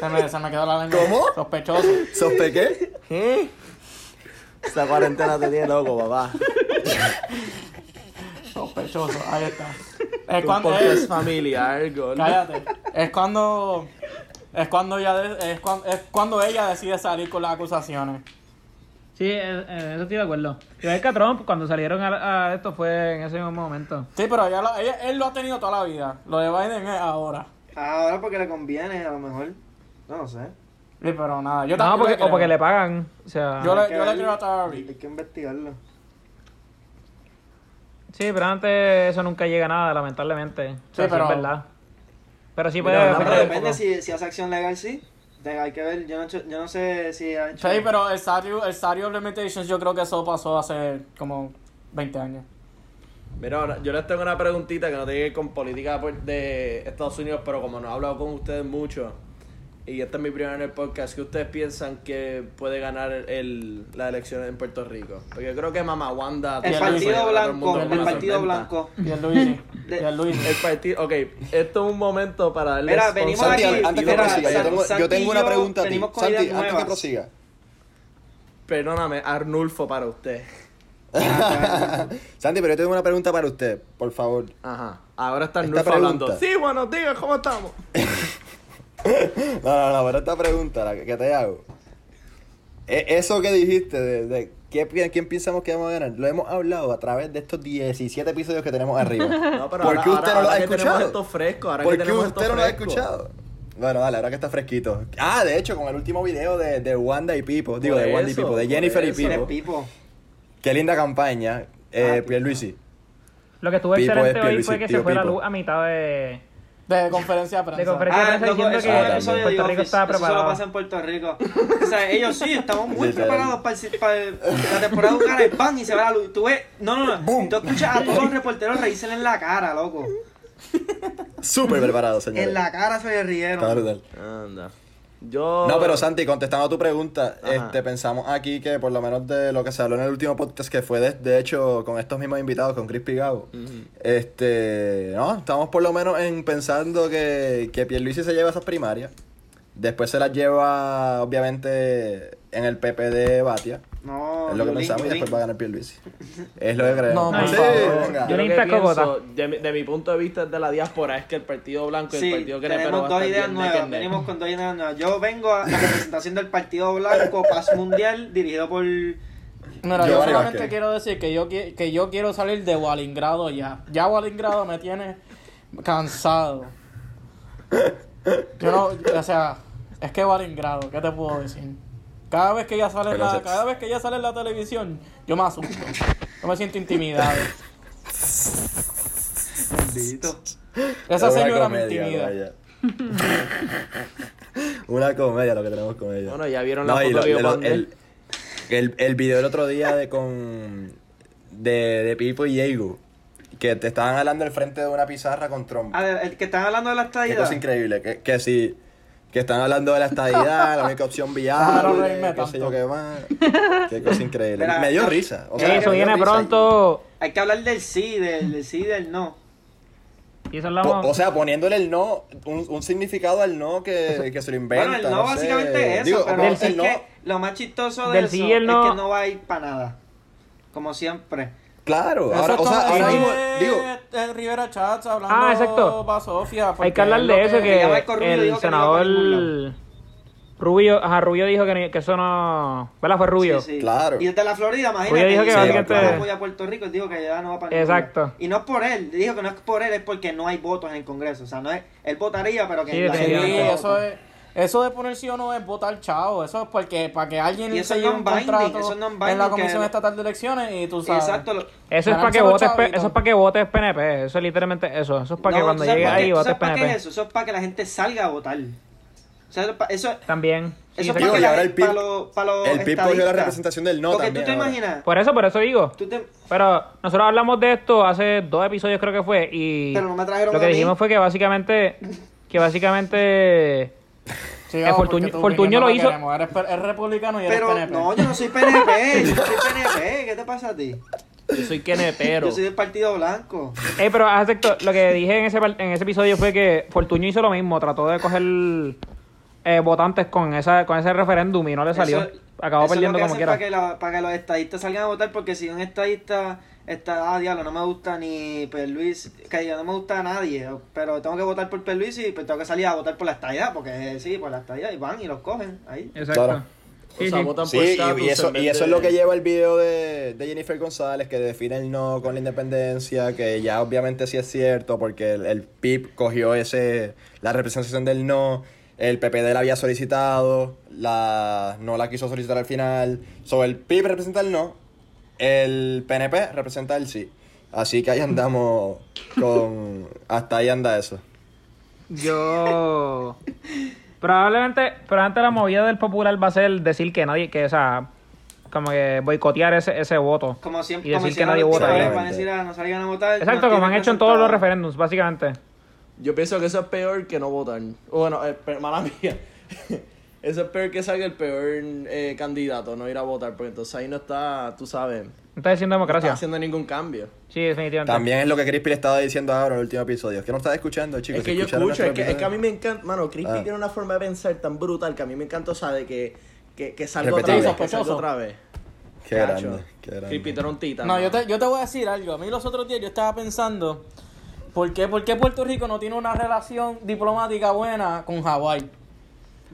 se, me, se me quedó la lengua. ¿Cómo? Sospechoso. ¿Sospe qué? ¿Qué? Esta cuarentena te tiene loco, papá. Sospechoso, ahí está. Es cuando es familiar, Cállate. Es cuando es cuando ella es cuando, es cuando ella decide salir con las acusaciones. Sí, eso estoy de acuerdo. Y es que Trump, cuando salieron a, esto, fue en ese mismo momento. Sí, pero ella, él lo ha tenido toda la vida. Lo de Biden es ahora. Ahora porque le conviene, a lo mejor. No lo sé. Sí, pero nada. Yo no, porque, o porque le pagan. O sea, yo, le, yo le quiero a Hay que investigarlo. Sí, pero antes eso nunca llega a nada, lamentablemente. Sí, pero. Es verdad. Pero sí puede. Pero, depende si, si hace acción legal, sí hay que ver, yo no, yo no sé si ha hecho... Sí, pero el Statue, el Limitations yo creo que eso pasó hace como 20 años. Mira, ahora, yo les tengo una preguntita que no tiene que ver con política de Estados Unidos, pero como no he hablado con ustedes mucho, y esta es mi primera en el podcast, ¿qué ustedes piensan que puede ganar el, la elección en Puerto Rico? Porque yo creo que Mamá Wanda... El Partido Blanco, el Partido Blanco. Y el Luis. El partido, ok, esto es un momento para darle Mira, venimos Santi, antes que prosiga, yo tengo, yo tengo una pregunta a ti. Santi, antes que prosiga. Perdóname, Arnulfo para usted. Santi, pero yo tengo una pregunta para usted, por favor. Ajá. Ahora está Arnulfo hablando. Sí, buenos días, ¿cómo estamos? no, no, no, pero esta pregunta la que te hago. E, eso que dijiste de, de ¿quién, pensamos que vamos a ganar, lo hemos hablado a través de estos 17 episodios que tenemos arriba. No, pero ¿Por qué usted no lo ha escuchado? Esto fresco, ahora ¿Por qué usted no lo ha escuchado? Bueno, dale, ahora que está fresquito. Ah, de hecho, con el último video de, de Wanda y Pipo, digo, de Wanda y Pipo, de Jennifer y Pipo. Qué linda campaña, eh, ah, Pierluisi. Lo que estuvo excelente hoy fue que se fue la luz a mitad de de conferencia de prensa. De conferencia de prensa ah, diciendo que Puerto Rico estaba preparado. Eso lo pasa en Puerto Rico. o sea, ellos sí, estamos muy preparados para, para, la temporada de un pan y se va la luz. Tú ves, no, no, no. Tú escuchas a todos los reporteros reírse en la cara, loco. Súper preparados, señor. En la cara se rieron. Anda. No, pero Santi, contestando a tu pregunta, este, pensamos aquí que por lo menos de lo que se habló en el último podcast, que fue de, hecho con estos mismos invitados, con Chris Pigao, este, no, estamos por lo menos en pensando que, que Pierluisi se lleva esas primarias. Después se las lleva, obviamente, en el PP de Batia. No, es lo que pensamos y después va a ganar Pierluisi. Es lo que creemos. No, sí, Yo le pienso, de, de, mi punto de vista de la diáspora es que el Partido Blanco y el Partido que tenemos dos ideas nuevas. Venimos con dos ideas nuevas. Yo vengo a la representación del Partido Blanco Paz Mundial dirigido por... Mira, yo, solamente quiero decir que yo, que yo quiero salir de Walingrado ya. Ya Walingrado me tiene cansado. Yo no, o sea, es que Walingrado, ¿qué te puedo decir? Cada vez que ella sale en la, cada vez que ella sale en la televisión, yo me asusto. Yo me siento intimidado. Bendito. Esa señora me intimida. Una comedia lo que tenemos con ella. Bueno, ya vieron la foto de el, el, video del otro día de con de, de Pipo y Diego que te estaban hablando al frente de una pizarra con Trump. El que están hablando de la estadidad. Qué cosa increíble, que, que si que están hablando de la estadidad, la única opción viable, qué sé yo qué más. Qué cosa increíble. me dio risa. O sea, eso viene pronto. Hay que hablar del sí, del, sí y del no. o sea, poniéndole el no, un, significado al no que, que se lo inventa. Bueno, el no, básicamente es eso, pero es que lo más chistoso de eso es no. que no va a ir para nada. Como siempre. Claro, ahora, o sea, ahora mismo, digo... Rivera Chats hablando ah, exacto. Hay que hablar de eso, que, el senador Rubio, ajá, Rubio dijo que, que eso no... ¿Verdad? Fue Rubio. Sí, sí. Claro. Y desde la Florida, imagínate. Rubio dijo que sí, básicamente... apoya a Puerto Rico, dijo que ya no va para Exacto. Y no es por él, dijo que no es por él, es porque no hay votos en el Congreso. O sea, no es... Él votaría, pero que... Sí, eso es... Eso de poner sí o no es votar chao. Eso es porque para que alguien se lleve un contrato en la Comisión Estatal de Elecciones y tú sabes. Exacto. Eso es para que votes eso es para que votes PNP. Eso es literalmente eso. Eso es para que cuando llegue ahí votes PNP. Qué es eso? Eso es para que la gente salga a votar. O sea, eso también. Eso es para que la, el PIB, para el PIB cogió la representación del no Porque tú te imaginas. Por eso, por eso digo. Pero nosotros hablamos de esto hace dos episodios creo que fue y Pero no me trajeron lo que dijimos fue que básicamente que básicamente Fortuño, lo hizo. Eres, republicano y eres Pero, PNP. No, yo no soy PNP. yo soy PNP. ¿Qué te pasa a ti? Yo soy pero Yo soy del Partido Blanco. Eh, pero acepto, lo que dije en ese, en ese episodio fue que Fortuño hizo lo mismo. Trató de coger eh, votantes con, esa, con ese referéndum y no le salió. Acabó perdiendo como quiera. Para que, para que los estadistas salgan a votar, porque si un estadista está, ah, diablo, no me gusta ni Luis, que no me gusta a nadie, pero tengo que votar por Luis y pues tengo que salir a votar por la estadía, porque sí, por la estadía, y van y los cogen ahí. Exacto. Sí, y, eso, y eso es lo que lleva el video de, Jennifer González, que define el no con la independencia, que ya obviamente sí es cierto, porque el, PIB cogió ese la representación del no, el PPD la había solicitado, la no la quiso solicitar al final. Sobre el PIB representa el no, el PNP representa el sí. Así que ahí andamos con... Hasta ahí anda eso. Yo... Probablemente, probablemente la movida del popular va a ser decir que nadie, que, o sea, como que boicotear ese, ese voto. Como siempre, y decir que nadie vota. Van a decir, ah, no salgan a votar. Exacto, como han hecho en todos los referéndums, básicamente. Yo pienso que eso es peor que no votar. Bueno, eh, mala mía. Eso es peor que salga el peor eh, candidato, no ir a votar, porque entonces ahí no está, tú sabes. No está haciendo democracia. No está haciendo ningún cambio. Sí, definitivamente. También es lo que Crispy le estaba diciendo ahora en el último episodio. Es que no estás escuchando, chicos. Es que yo escucho, es que, es que, a mí me encanta. Mano, Crispy ah. tiene una forma de pensar tan brutal que a mí me encanta, o sea, de que, que, que salga otra vez. Que salga otra vez. Qué grande, qué grande. Crispy tita. No, yo te, yo te voy a decir algo. A mí los otros días yo estaba pensando. ¿Por qué, ¿Por qué Puerto Rico no tiene una relación diplomática buena con Hawái?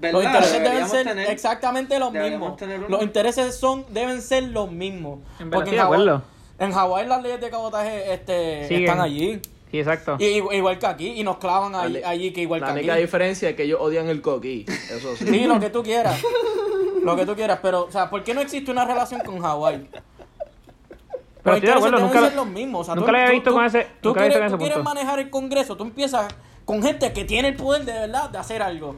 Los intereses deben ser exactamente los mismos. Los intereses son deben ser los mismos. En Porque en en Hawái las leyes de cabotaje este, están allí. Sí, exacto. Y, igual que aquí, y nos clavan allí, que igual que aquí. La única diferencia es que ellos odian el coquí, eso sí. Sí, lo que tú quieras. lo que tú quieras, pero, o sea, ¿por qué no existe una relación con Hawái? Pero los intereses deben ser los mismos. O sea, nunca tú, visto con ese Tú, quieres, tú quieres manejar el Congreso, tú empiezas con gente que tiene el poder de verdad de hacer algo.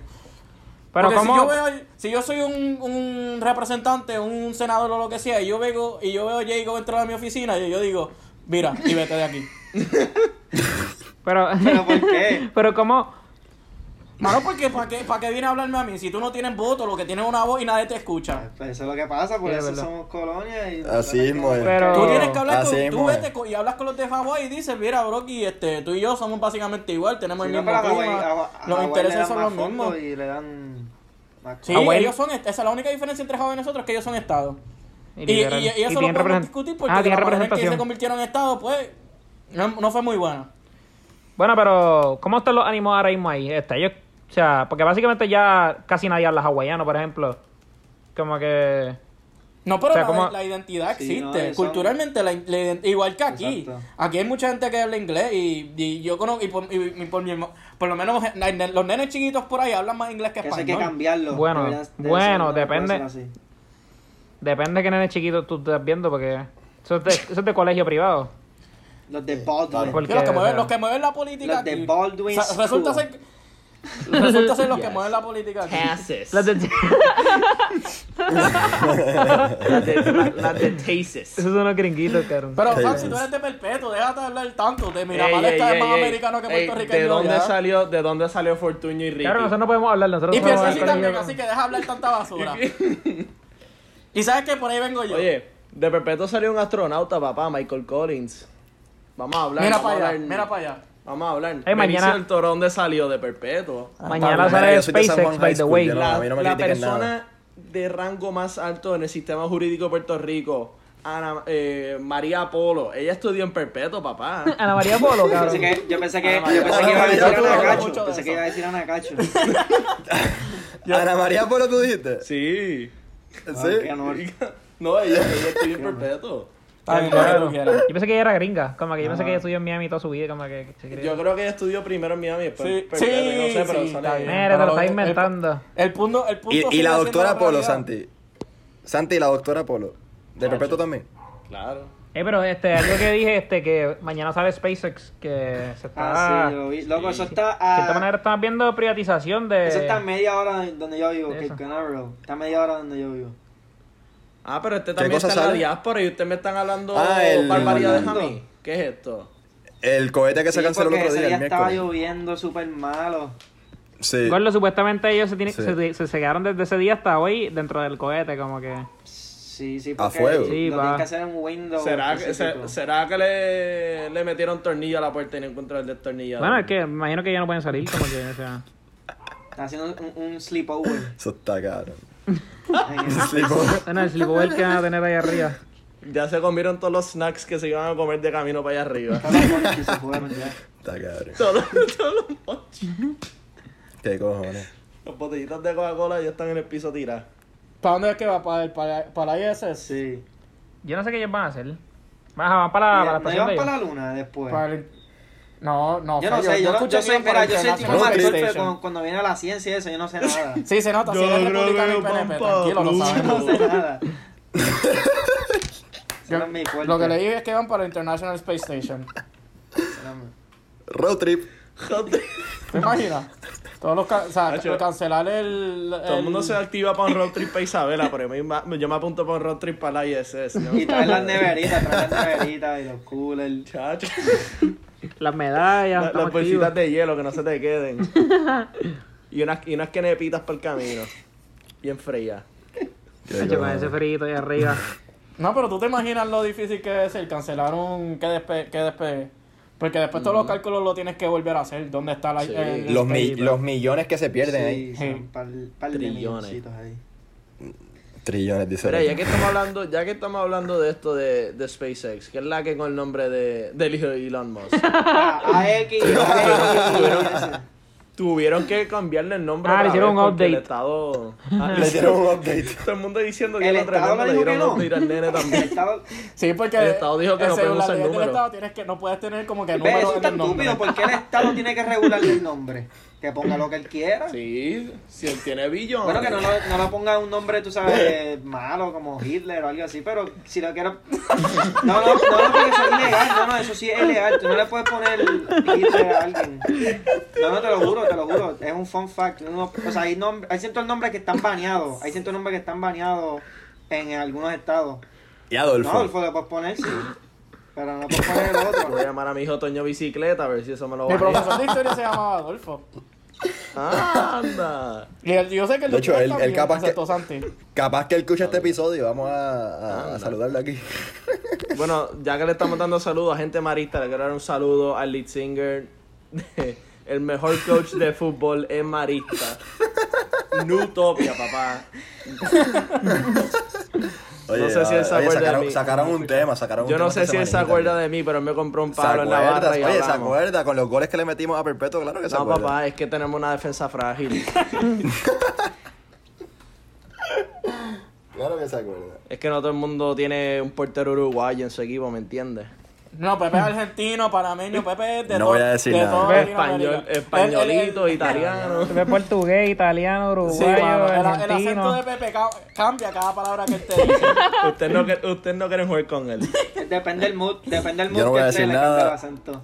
Pero si yo veo, si yo soy un, un, representante, un senador o lo que sea, y yo veo, y yo veo a Jacob entrar a mi oficina, y yo digo, mira, y vete de aquí. pero, ¿Pero por qué? Pero cómo, Mano, porque ¿para qué, ¿para qué viene a hablarme a mí? Si tú no tienes voto, lo que tienes es una voz y nadie te escucha. Pues eso es lo que pasa, por eso somos colonia y... Así mismo Pero... Tú tienes que hablar con... Tú vete y hablas con los de Hawái y dices, mira, Brocky, este, tú y yo somos básicamente igual, tenemos el mismo clima, los intereses son los mismos. Y le dan... Sí, ellos son... Esa es la única diferencia entre Hawái y nosotros, que ellos son estados. Y, y, y, eso lo podemos discutir porque ah, la manera en que se convirtieron en estados, pues, no, no fue muy buena. Bueno, pero ¿cómo están los ánimos ahora mismo ahí? Este, ellos o sea, porque básicamente ya casi nadie habla hawaiano, por ejemplo. Como que... No, pero la, identidad existe. Culturalmente, la, igual que aquí. Aquí hay mucha gente que habla inglés y, y yo conozco, y por, y, por, por, lo menos los nenes chiquitos por ahí hablan más inglés que español. Eso hay que cambiarlo. Bueno, bueno, depende. Depende de qué nene chiquito tú estás viendo, porque eso es de, eso es de colegio privado. Los de Baldwin. Porque, los, que mueven, los que mueven la política. Los de Baldwin. O sea, resulta ser Resulta ser los que mueven la política. Las de... las de, las de Tases. Esos son los gringuitos, cabrón. Pero, Juan, si tú eres de perpetuo, déjate de hablar tanto. De Miramar está más americano que puertorriqueño. ¿De dónde, salió, ¿De dónde salió Fortunio y Ricky? Claro, nosotros no podemos hablar. Nosotros y piensa así también, así que deja hablar tanta basura. y sabes que por ahí vengo yo. Oye, de perpetuo salió un astronauta, papá, Michael Collins. Vamos a hablar. Mira para allá, mira para allá. Vamos a hablar. Hey, mañana... el toro donde salió de perpetuo. Mañana sale SpaceX, by the way. La, la persona de rango más alto en el sistema jurídico de Puerto Rico, Ana eh, María Polo. Ella estudió en perpetuo, papá. Ana María Polo, cabrón. Yo pensé que, yo pensé que, iba a decir Ana Cacho. Pensé que iba a decir Ana Cacho. ¿Ana María Polo tú dijiste? Sí. ¿Sí? No, ella, ella estudió en perpetuo. Ay, claro. Yo pensé que ella era gringa, como que yo pensé que ella estudió en Miami toda su vida, como que... Yo creo que ella estudió primero en Miami, después sí, sí, no sé, pero sí, sale Mira, te lo estás inventando. El, punto, el punto Y, y la doctora Polo, Santi. Santi, y la doctora Polo. ¿De respeto también? Claro. Eh, pero este, algo que dije, este, que mañana sale SpaceX, que se está... Ah, sí, lo vi. Loco, eso está... De cierta manera estamos viendo privatización de... Eso está a media hora donde yo vivo, que Canaveral. Está a media hora donde yo vivo. Ah, pero este también está en la diáspora y ustedes me están hablando ah, el, barbaridades a mí. ¿Qué es esto? El cohete que se canceló el otro día, el estaba lloviendo súper malo. Sí. Gordo, supuestamente ellos se, tiene, se, se, quedaron desde ese día hasta hoy dentro del cohete, como que... Sí, sí, porque a fuego. Sí, lo tienen que hacer en Windows. ¿Será, que, ¿será que le, le metieron tornillo a la puerta y no encontraron el destornillador? Bueno, es que me imagino que ya no pueden salir, como que, o sea... Está haciendo un, un sleepover. Eso está caro. En el sleepover que van a tener ahí arriba. Ya se comieron todos los snacks que se iban a comer de camino para allá arriba. Está cabrón. Todos, todos los mochis. ¿Qué cojones? Los botellitos de Coca-Cola ya están en el piso tirados. ¿Para dónde es que va? ¿Para, el, para, para la ISS? Sí. Yo no sé qué ellos van a hacer. Van, para, la, para la para la luna después? Para el, no, no. Yo no sé, yo, yo, yo soy, mira, yo soy tipo mal cuando, cuando viene la ciencia y eso, yo no sé nada. sí, se nota, si eres republicano y PNP, tranquilo, lo sabes. No sé nada. lo que leí es que van para la International Space Station. Road trip. ¿Te imaginas? Todos los o sea, cancelar el, Todo el mundo se activa para un road trip para Isabela, pero yo me, apunto para un road trip para la ISS. Y traer las neveritas, traer las neveritas y los coolers. Chacho. Las medallas. las bolsitas de hielo que no se te queden. y unas, y unas quenepitas para el camino. Bien frías. con ese frito ahí arriba. No, pero tú te imaginas lo difícil que es el cancelar un que despe, que despe porque después todos los cálculos lo tienes que volver a hacer. ¿Dónde está la, los, los millones que se pierden ahí. Sí, par, trillones. ahí. Trillones, dice. Pero ya que estamos hablando, ya que estamos hablando de esto de, de SpaceX, que es la que con el nombre de, del hijo de Elon Musk. AX, Tuvieron que cambiarle el nombre. Ah, le hicieron un update. El estado... Ah, le hicieron un update. Todo el mundo diciendo que el Estado le dieron un update al nene también. Sí, porque el Estado dijo que no puede usar el número. Estado tienes que, no puedes tener como que número Eso es tan estúpido. ¿Por qué el Estado tiene que regular el nombre? Que ponga lo que él quiera. Sí, si él tiene billones. Bueno, que no, no, no le ponga un nombre, tú sabes, malo, como Hitler o algo así, pero si lo quiero... No, no, no, porque eso es ilegal. No, no, eso sí es ilegal. Tú no le puedes poner Hitler a alguien. No, no, te lo juro, te lo juro. Es un fun fact. o sea, hay, hay ciertos nombres que están baneados. Hay ciertos nombres que están baneados en algunos estados. ¿Y Adolfo? No, Adolfo le puedes poner, sí. Pero no puedes poner el otro. Voy a llamar a mi hijo Toño Bicicleta a ver si eso me lo va a Mi profesor de historia se llamaba Adolfo. Anda. Y yo sé que el de hecho, él, capaz que, capaz que él escucha este episodio. Vamos a, a, saludarle aquí. bueno, ya que le estamos dando saludos a gente marista, le quiero dar un saludo al lead singer, el mejor coach de fútbol en marista. Nutopia, papá no sé si él se acuerda sacaron, de mí. Sacaron un tema, sacaron un Yo no sé si él se acuerda de mí, pero él me compró un palo en la barra y Oye, se acuerda con los goles que le metimos a Perpetuo, claro que se no, acuerda. No, papá, es que tenemos una defensa frágil. claro que se acuerda. Es que no todo el mundo tiene un portero uruguayo en su equipo, ¿me entiendes? No, Pepe es argentino, panameño, Pepe es de No todo. voy a decir de nada. Pepe español, españolito, italiano. Pepe es portugués, italiano, Sí, uruguayo, mano, el, el acento argentino. de Pepe ca- cambia cada palabra que él te dice. Usted no, que- usted no quiere jugar con él. Depende del mood, depende del mood Yo no voy que a decir le nada. el acento.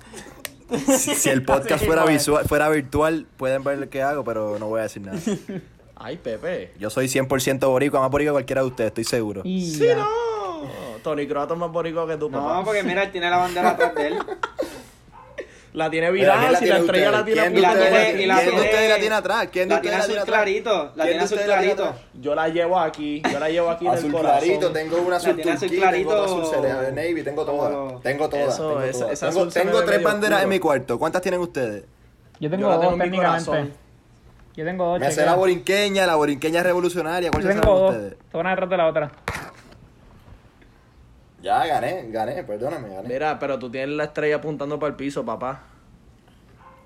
Si, si el podcast fuera pues. visual, fuera virtual, pueden ver lo que hago, pero no voy a decir nada. Ay, Pepe. Yo soy 100% boricua, más boricua que cualquiera de ustedes, estoy seguro. Sí, no. Tony Croato es más boricua que tú, No, papá. porque mira, él tiene la bandera atrás de él. La tiene virada, ¿quién la si la estrella la tiene ¿Quién de Y la ustedes la- tiene- ustedes la tiene atrás? ¿Quién de La tiene ustedes azul la tiene atrás? clarito, la ¿Quién tiene azul clarito. Yo la llevo aquí, yo la llevo aquí en el corazón. clarito, tengo una azul turquía, tengo otra azul celeste navy, tengo todas. Tengo todas, Eso, tengo se tres banderas en mi cuarto. ¿Cuántas tienen ustedes? Yo tengo dos técnicamente. Yo tengo dos. Me chequea. la borinqueña, la borinqueña revolucionaria. Yo ¿Cuáles tengo saben dos. ustedes? Una detrás de la otra. Ya, gané, gané, perdóname, gané. Mira, pero tú tienes la estrella apuntando para el piso, papá.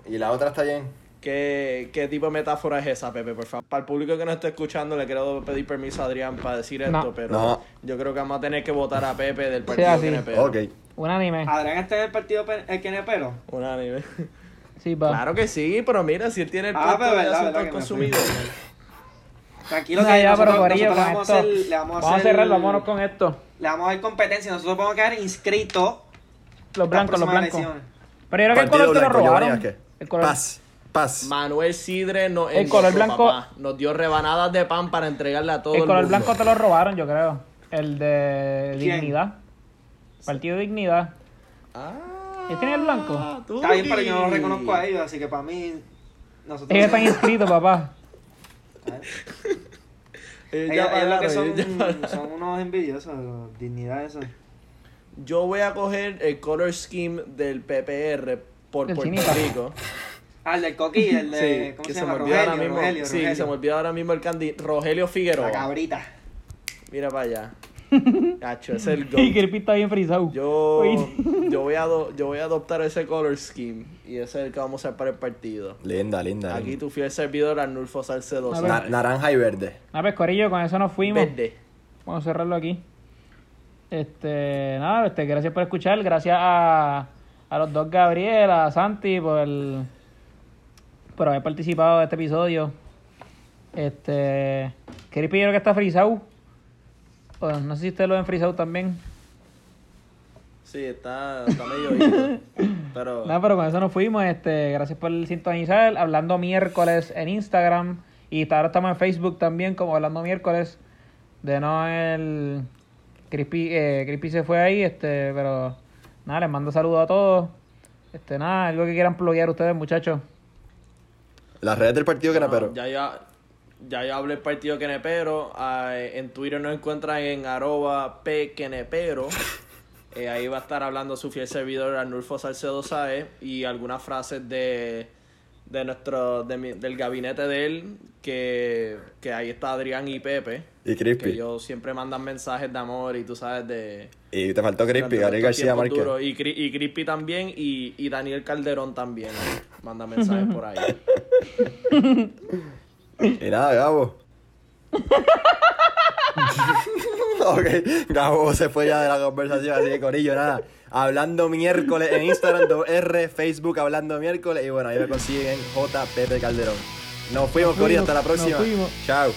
Y la otra está bien. ¿Qué, ¿Qué tipo de metáfora es esa, Pepe? Por favor. Para el público que no esté escuchando, le quiero pedir permiso a Adrián para decir esto, No. pero No. yo creo que vamos a tener que votar a Pepe del partido así. que Ok. Un anime. Adrián está en el partido pe- el Kenepero. Unánime. Sí, pa. Claro que sí, pero mira, si él tiene el Ah, puesto pero de verdad, que me. Tranquilo No, que ya, nosotros, pero nosotros con vamos, esto. a hacer, le vamos a Vamos a hacer, cerrar, vámonos con esto. Le vamos a dar competencia. Nosotros podemos quedar inscritos. Los blancos, los blancos. elecciones. Pero yo creo que el color te lo blanco, Giovanni robaron. El color. Paz, paz. Manuel Sidre no, El color blanco- papá, nos dio rebanadas de pan para entregarle a todo el, El color mundo. blanco te lo robaron, yo creo. El de ¿Quién? Dignidad. Partido Dignidad. Ah, ¿Él tiene el blanco? tú, Está bien, pero yo no Gui. reconozco a ellos, así que para mí. Nosotros Ellos están inscritos, papá. Eh, ya ellos lo que son, ya son unos envidiosos, dignidad eso. Yo voy a coger el color scheme del PPR por El Puerto chinita. Rico. Ah, el del coqui, el de. Sí, ¿Cómo que se se llama? me olvidó ahora Rogelio, mismo. Rogelio, sí, Rogelio. se me olvidó ahora mismo el candidato. Rogelio Figueroa. La cabrita. Mira para allá. Cacho, ese es el Y. Kirby está bien frisado. Yo, yo, voy a ado- yo voy a adoptar ese color scheme y ese es el que vamos a hacer para el partido. Linda, linda. Aquí linda. tu fiel servidor Arnulfo Salcedo. Na- naranja y verde. Ah, pues Corillo, con eso nos fuimos. Verde. Vamos a cerrarlo aquí. Este, nada, este, gracias por escuchar. Gracias a, a los dos Gabriel, a Santi por el, por haber participado de este episodio. Este, Kirby yo creo que está frisado. O no sé si ustedes lo ven frisado también. Sí, está, está medio ido. Pero Nada, pero con eso nos fuimos. Este, gracias por sintonizar. Hablando miércoles en Instagram. Y ahora estamos en Facebook también, como hablando miércoles. De no el. Crispy, eh, Crispy se fue ahí, este, pero nada, les mando saludos a todos. Este, nada, algo que quieran pluguear ustedes, muchachos. Las redes del partido que no, no, pero. ya, ya, ya yo hablé del partido Quenepero. ah, en Twitter nos encuentran en arroba pquenepero. Eh, ahí va a estar hablando su fiel servidor Arnulfo Salcedo Saez y algunas frases de, de nuestro de mi- del gabinete de él que, que ahí está Adrián y Pepe Y que Crispy. ellos siempre mandan mensajes de amor y tú sabes de Y te faltó Crispy, Gabriel García Márquez. y, y Crispy también y, y Daniel Calderón también manda mensajes por ahí Y nada, Gabo. ok, Gabo se fue ya de la conversación, así que Corillo, nada. Hablando miércoles en Instagram, R, Facebook, hablando miércoles. Y bueno, ahí me consiguen JPP Calderón. Nos fuimos, Corillo, hasta la nos próxima. fuimos. Chao.